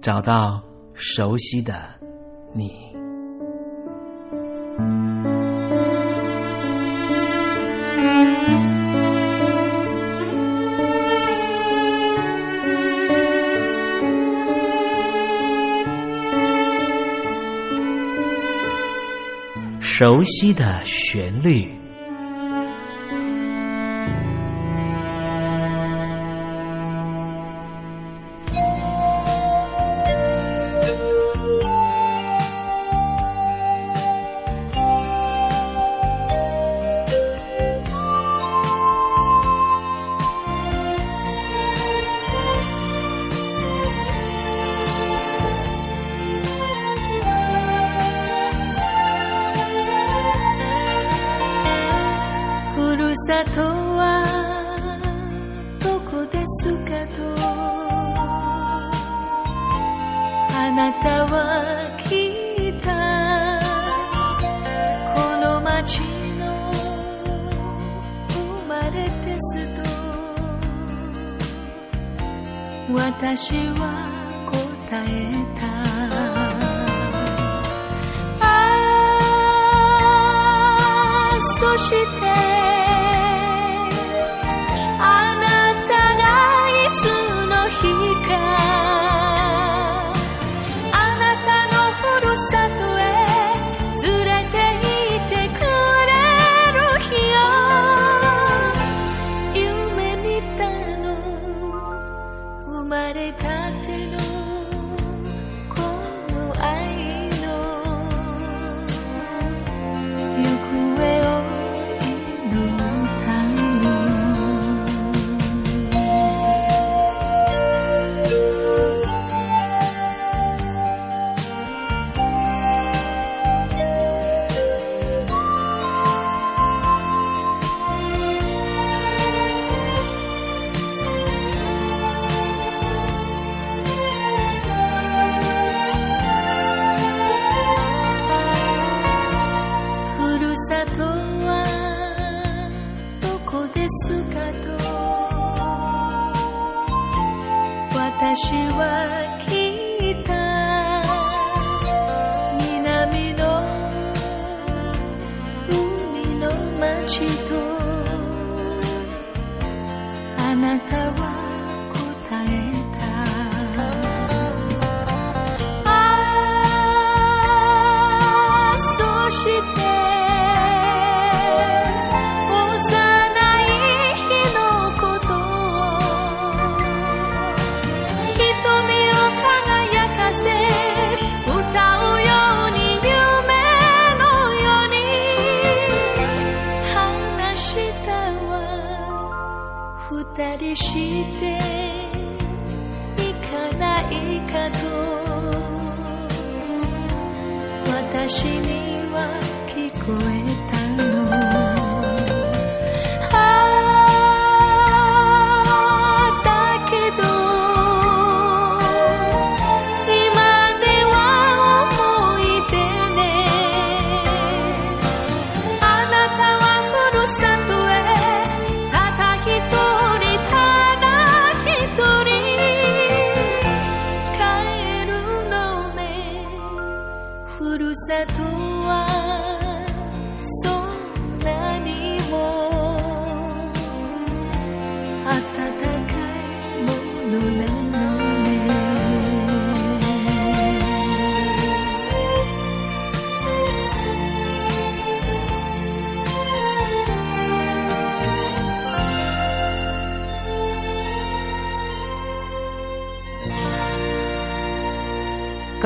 找到熟悉的你，熟悉的旋律。だとはどこですかと。あなたは聞いた。この街の生まれですと。私は答えた。ふるさ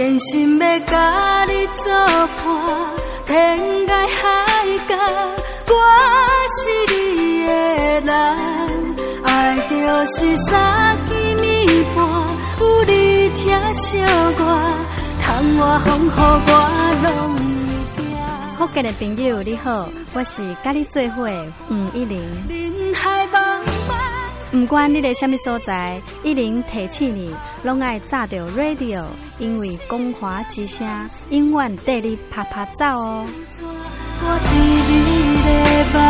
真心要甲你作伴，天涯海角，我是你的人。爱就是三更暝半，有你疼惜我，窗外风雨我拢会惊。福建的朋友你好，我是甲你做伙的吴一玲。人海。不管你在什么所在，一零提起你，拢爱炸着 radio，因为光华之声永远带你啪啪走哦。我知你的梦，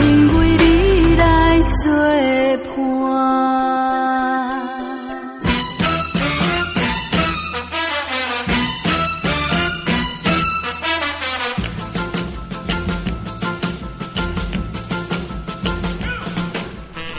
因为你来作伴。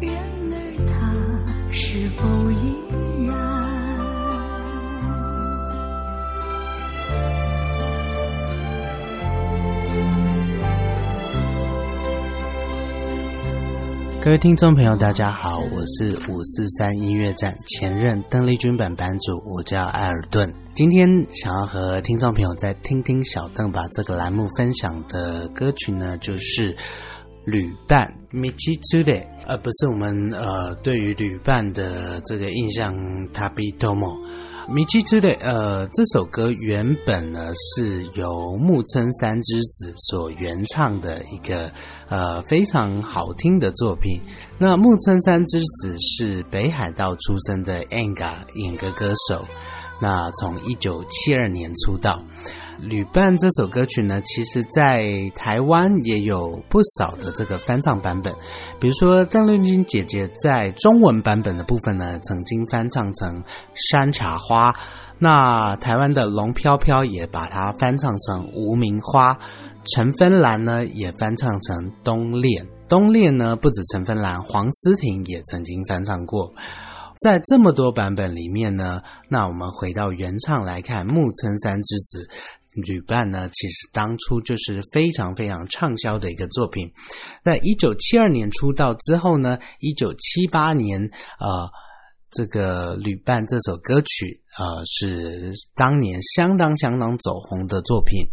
然而他，是否依然？各位听众朋友，大家好，我是五四三音乐站前任邓丽君版班主，我叫艾尔顿。今天想要和听众朋友在听听小邓把这个栏目分享的歌曲呢，就是旅伴 Michi Today，而不是我们呃对于旅伴的这个印象 Tabi Tomo。米奇之的呃，这首歌原本呢是由木村三之子所原唱的一个呃非常好听的作品。那木村三之子是北海道出生的 Anga 演歌歌手，那从一九七二年出道。旅伴这首歌曲呢，其实在台湾也有不少的这个翻唱版本，比如说邓丽君姐姐在中文版本的部分呢，曾经翻唱成《山茶花》，那台湾的龙飘飘也把它翻唱成《无名花》，陈芬兰呢也翻唱成《冬恋》，冬恋呢不止陈芬兰，黄思婷也曾经翻唱过。在这么多版本里面呢，那我们回到原唱来看，木村三之子。旅伴呢，其实当初就是非常非常畅销的一个作品。在一九七二年出道之后呢，一九七八年，呃，这个旅伴这首歌曲，呃，是当年相当相当走红的作品。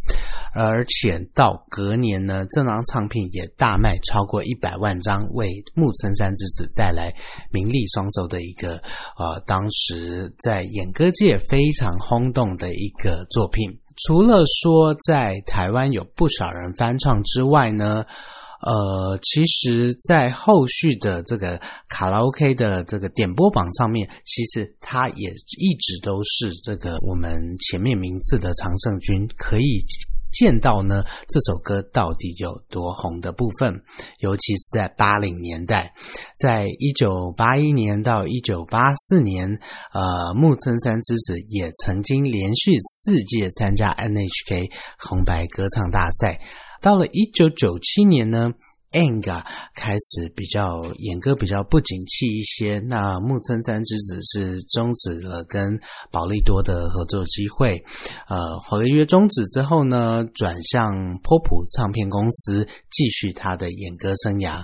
而且到隔年呢，这张唱片也大卖超过一百万张，为木村三之子带来名利双收的一个，呃，当时在演歌界非常轰动的一个作品。除了说在台湾有不少人翻唱之外呢，呃，其实，在后续的这个卡拉 OK 的这个点播榜上面，其实它也一直都是这个我们前面名次的常胜军，可以。见到呢，这首歌到底有多红的部分，尤其是在八零年代，在一九八一年到一九八四年，呃，木村三之子也曾经连续四届参加 NHK 红白歌唱大赛，到了一九九七年呢。Anga 开始比较演歌比较不景气一些，那木村三之子是终止了跟宝利多的合作机会，呃，合约终止之后呢，转向波普唱片公司继续他的演歌生涯。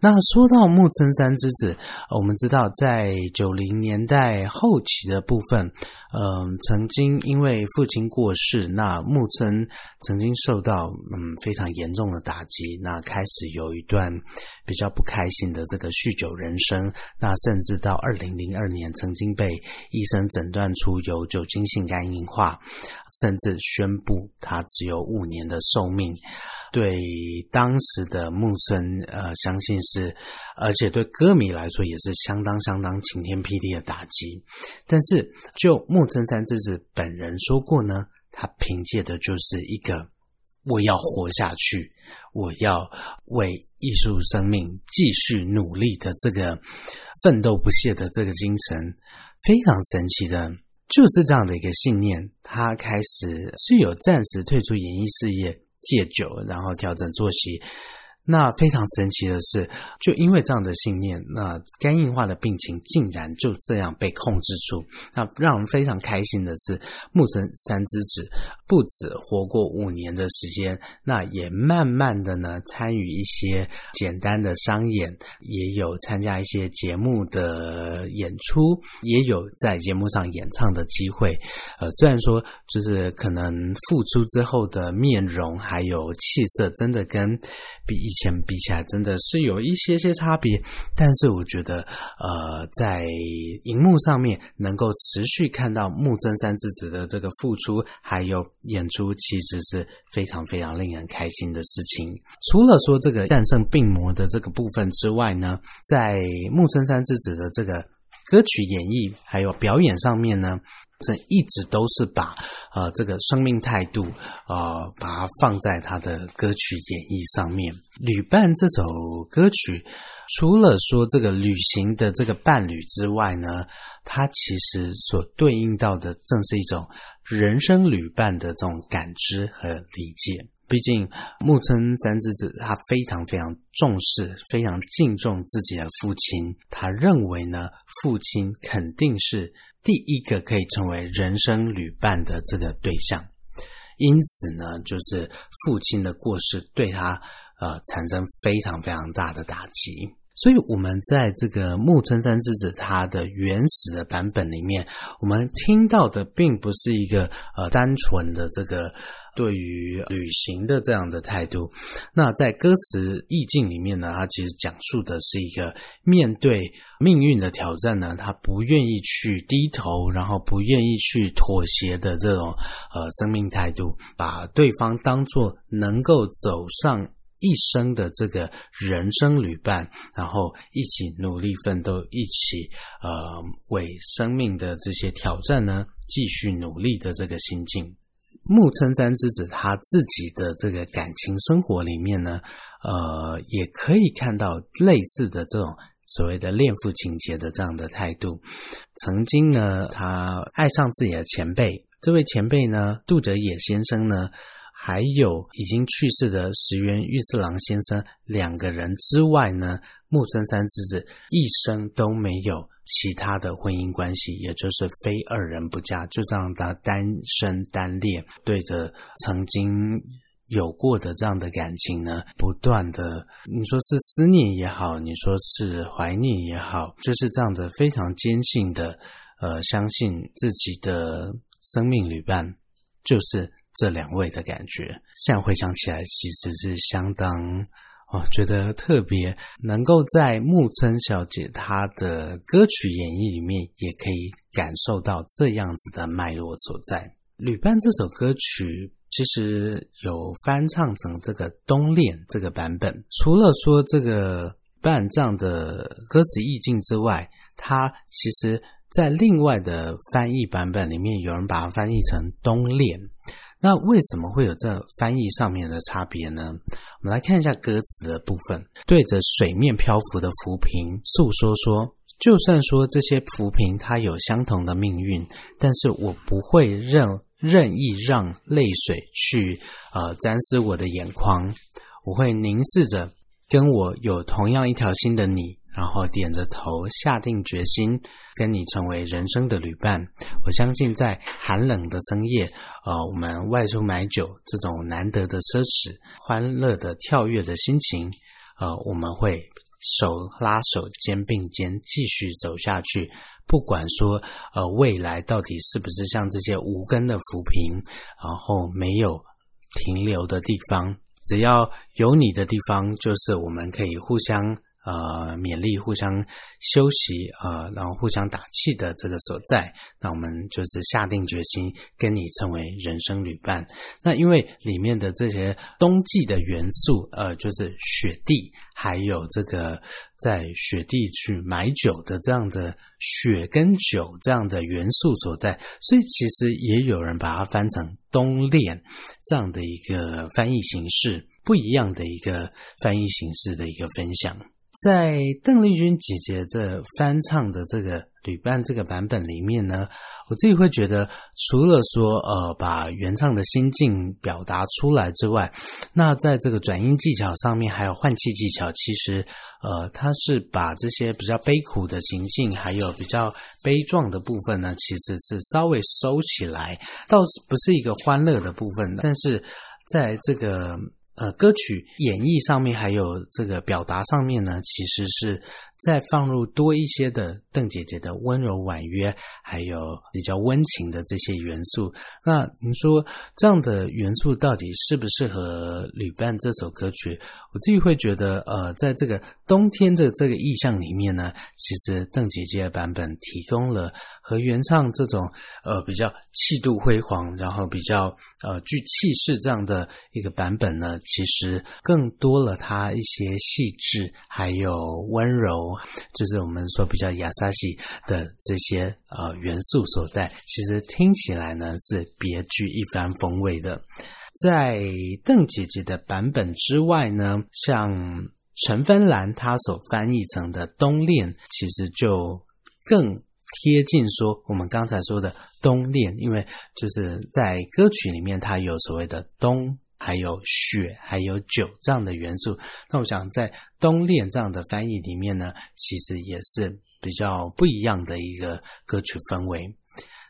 那说到木村三之子，我们知道在九零年代后期的部分。嗯，曾经因为父亲过世，那木村曾经受到嗯非常严重的打击，那开始有有一段比较不开心的这个酗酒人生，那甚至到二零零二年，曾经被医生诊断出有酒精性肝硬化，甚至宣布他只有五年的寿命。对当时的木村，呃，相信是，而且对歌迷来说也是相当相当晴天霹雳的打击。但是，就木村三之子本人说过呢，他凭借的就是一个我要活下去，我要为艺术生命继续努力的这个奋斗不懈的这个精神，非常神奇的，就是这样的一个信念。他开始是有暂时退出演艺事业。戒酒，然后调整作息。那非常神奇的是，就因为这样的信念，那肝硬化的病情竟然就这样被控制住。那让人非常开心的是，木村三之子不止活过五年的时间，那也慢慢的呢参与一些简单的商演，也有参加一些节目的演出，也有在节目上演唱的机会。呃，虽然说就是可能复出之后的面容还有气色，真的跟比以前比起来，真的是有一些些差别。但是我觉得，呃，在荧幕上面能够持续看到木村三之子的这个付出，还有演出，其实是非常非常令人开心的事情。除了说这个战胜病魔的这个部分之外呢，在木村三之子的这个歌曲演绎还有表演上面呢。这一直都是把呃这个生命态度呃把它放在他的歌曲演绎上面。旅伴这首歌曲，除了说这个旅行的这个伴侣之外呢，它其实所对应到的正是一种人生旅伴的这种感知和理解。毕竟木村三之子他非常非常重视、非常敬重自己的父亲，他认为呢，父亲肯定是。第一个可以成为人生旅伴的这个对象，因此呢，就是父亲的过世对他呃产生非常非常大的打击。所以，我们在这个木村三之子他的原始的版本里面，我们听到的并不是一个呃单纯的这个。对于旅行的这样的态度，那在歌词意境里面呢，它其实讲述的是一个面对命运的挑战呢，他不愿意去低头，然后不愿意去妥协的这种呃生命态度，把对方当做能够走上一生的这个人生旅伴，然后一起努力奋斗，一起呃为生命的这些挑战呢继续努力的这个心境。木村三之子他自己的这个感情生活里面呢，呃，也可以看到类似的这种所谓的恋父情节的这样的态度。曾经呢，他爱上自己的前辈，这位前辈呢，杜哲野先生呢，还有已经去世的石原裕次郎先生两个人之外呢，木村三之子一生都没有。其他的婚姻关系，也就是非二人不嫁，就这样的单身单恋，对着曾经有过的这样的感情呢，不断的，你说是思念也好，你说是怀念也好，就是这样的非常坚信的，呃，相信自己的生命旅伴就是这两位的感觉。现在回想起来，其实是相当。我觉得特别能够在木村小姐她的歌曲演绎里面，也可以感受到这样子的脉络所在。旅伴这首歌曲其实有翻唱成这个冬恋这个版本，除了说这个伴唱的歌词意境之外，它其实在另外的翻译版本里面，有人把它翻译成冬恋。那为什么会有这翻译上面的差别呢？我们来看一下歌词的部分，对着水面漂浮的浮萍诉说说，就算说这些浮萍它有相同的命运，但是我不会任任意让泪水去呃沾湿我的眼眶，我会凝视着跟我有同样一条心的你。然后点着头，下定决心跟你成为人生的旅伴。我相信，在寒冷的深夜，呃，我们外出买酒这种难得的奢侈、欢乐的跳跃的心情，呃，我们会手拉手、肩并肩继续走下去。不管说，呃，未来到底是不是像这些无根的浮萍，然后没有停留的地方，只要有你的地方，就是我们可以互相。呃，勉励互相休息，呃，然后互相打气的这个所在，那我们就是下定决心跟你成为人生旅伴。那因为里面的这些冬季的元素，呃，就是雪地，还有这个在雪地去买酒的这样的雪跟酒这样的元素所在，所以其实也有人把它翻成冬恋这样的一个翻译形式，不一样的一个翻译形式的一个分享。在邓丽君姐姐这翻唱的这个旅伴这个版本里面呢，我自己会觉得，除了说呃把原唱的心境表达出来之外，那在这个转音技巧上面还有换气技巧，其实呃它是把这些比较悲苦的情境，还有比较悲壮的部分呢，其实是稍微收起来，倒不是一个欢乐的部分，但是在这个。呃，歌曲演绎上面还有这个表达上面呢，其实是。再放入多一些的邓姐姐的温柔婉约，还有比较温情的这些元素。那您说这样的元素到底适不适合旅伴这首歌曲？我自己会觉得，呃，在这个冬天的这个意象里面呢，其实邓姐姐的版本提供了和原唱这种呃比较气度辉煌，然后比较呃具气势这样的一个版本呢，其实更多了它一些细致，还有温柔。就是我们说比较亚萨西的这些呃元素所在，其实听起来呢是别具一番风味的。在邓姐姐的版本之外呢，像陈芬兰她所翻译成的《冬恋》，其实就更贴近说我们刚才说的冬恋，因为就是在歌曲里面它有所谓的冬。还有雪，还有酒这样的元素。那我想在冬恋这样的翻译里面呢，其实也是比较不一样的一个歌曲氛围。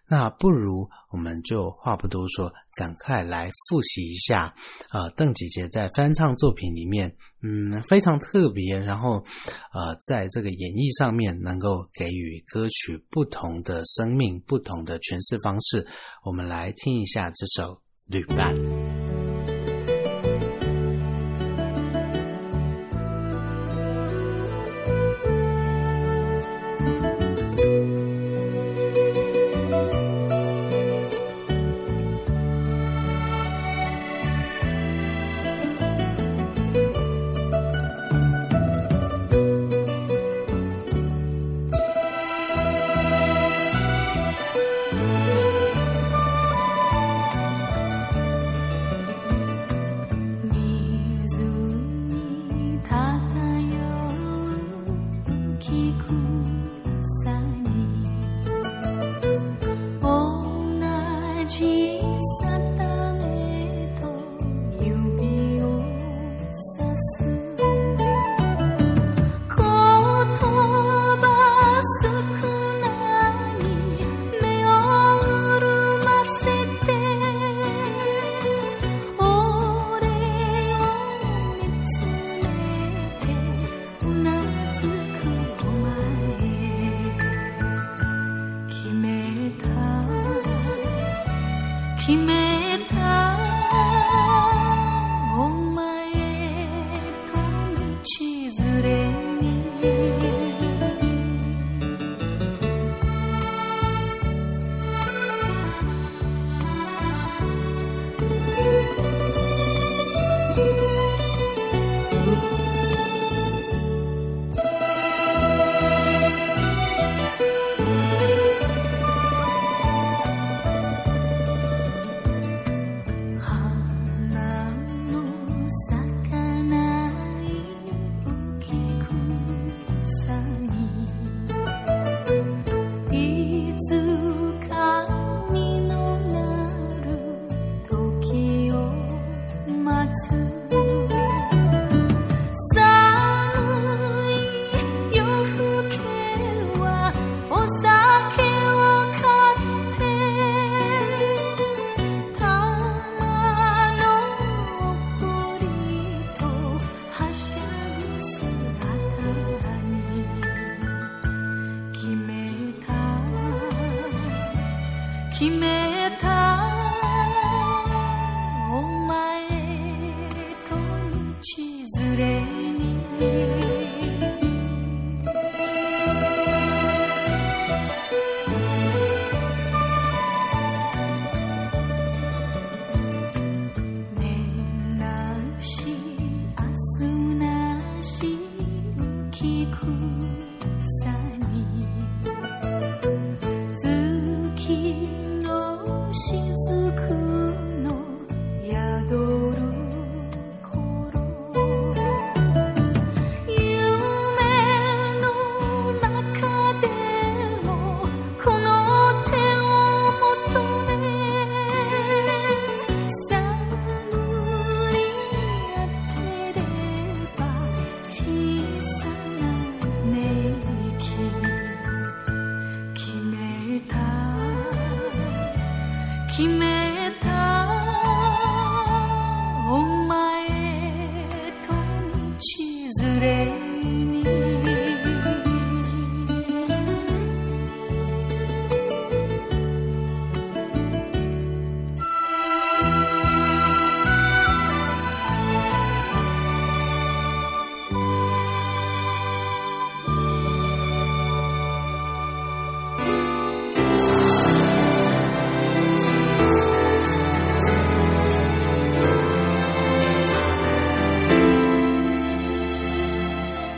那不如我们就话不多说，赶快来复习一下啊，邓姐姐在翻唱作品里面，嗯，非常特别，然后呃，在这个演绎上面能够给予歌曲不同的生命、不同的诠释方式。我们来听一下这首《旅伴》。side.